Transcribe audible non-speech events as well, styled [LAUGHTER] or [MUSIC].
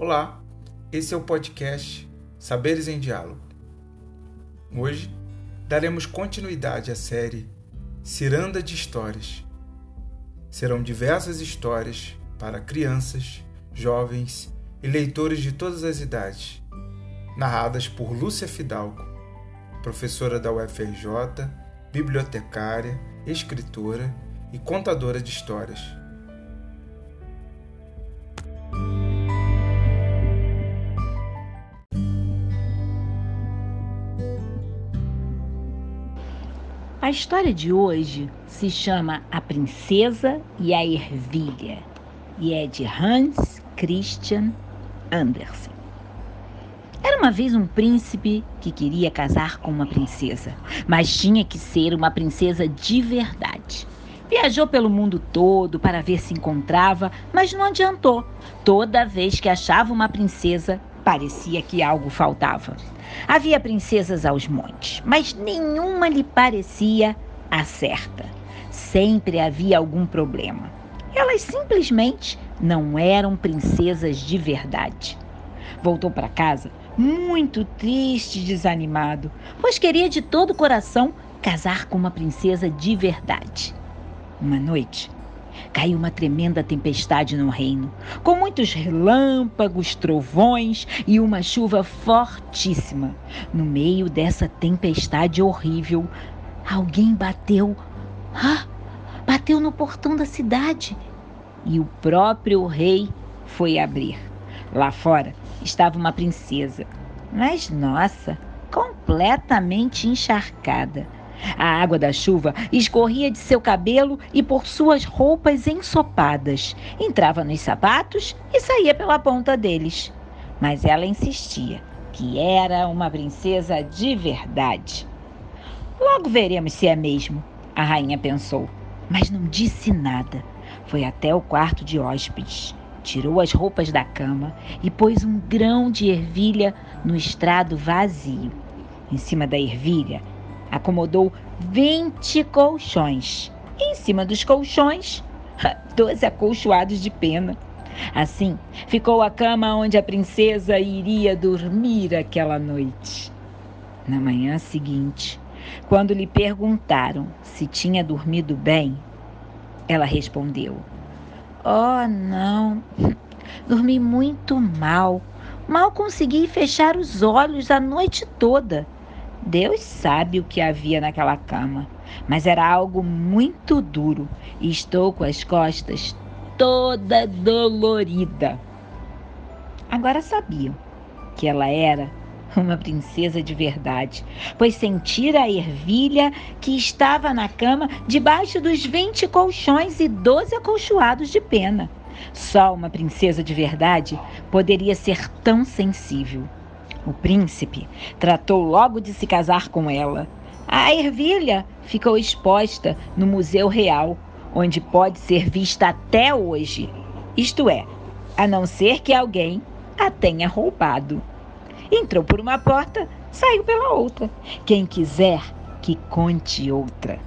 Olá, esse é o podcast Saberes em Diálogo. Hoje daremos continuidade à série Ciranda de Histórias. Serão diversas histórias para crianças, jovens e leitores de todas as idades, narradas por Lúcia Fidalgo, professora da UFRJ, bibliotecária, escritora e contadora de histórias A história de hoje se chama A Princesa e a Ervilha e é de Hans Christian Andersen. Era uma vez um príncipe que queria casar com uma princesa, mas tinha que ser uma princesa de verdade. Viajou pelo mundo todo para ver se encontrava, mas não adiantou. Toda vez que achava uma princesa, parecia que algo faltava. Havia princesas aos montes, mas nenhuma lhe parecia a certa. Sempre havia algum problema. Elas simplesmente não eram princesas de verdade. Voltou para casa muito triste e desanimado, pois queria de todo o coração casar com uma princesa de verdade. Uma noite, caiu uma tremenda tempestade no reino, com muitos relâmpagos, trovões e uma chuva fortíssima. No meio dessa tempestade horrível, alguém bateu. Ah! Bateu no portão da cidade e o próprio rei foi abrir. Lá fora estava uma princesa, mas nossa, completamente encharcada a água da chuva escorria de seu cabelo e por suas roupas ensopadas. Entrava nos sapatos e saía pela ponta deles. Mas ela insistia que era uma princesa de verdade. Logo veremos se é mesmo, a rainha pensou, mas não disse nada. Foi até o quarto de hóspedes, tirou as roupas da cama e pôs um grão de ervilha no estrado vazio. Em cima da ervilha acomodou 20 colchões. Em cima dos colchões, [LAUGHS] 12 acolchoados de pena. Assim, ficou a cama onde a princesa iria dormir aquela noite. Na manhã seguinte, quando lhe perguntaram se tinha dormido bem, ela respondeu: Oh, não, dormi muito mal. Mal consegui fechar os olhos a noite toda. Deus sabe o que havia naquela cama, mas era algo muito duro e estou com as costas toda dolorida. Agora sabiam que ela era uma princesa de verdade, pois sentira a ervilha que estava na cama debaixo dos vinte colchões e doze acolchoados de pena. Só uma princesa de verdade poderia ser tão sensível. O príncipe tratou logo de se casar com ela. A ervilha ficou exposta no Museu Real, onde pode ser vista até hoje. Isto é, a não ser que alguém a tenha roubado. Entrou por uma porta, saiu pela outra. Quem quiser que conte outra.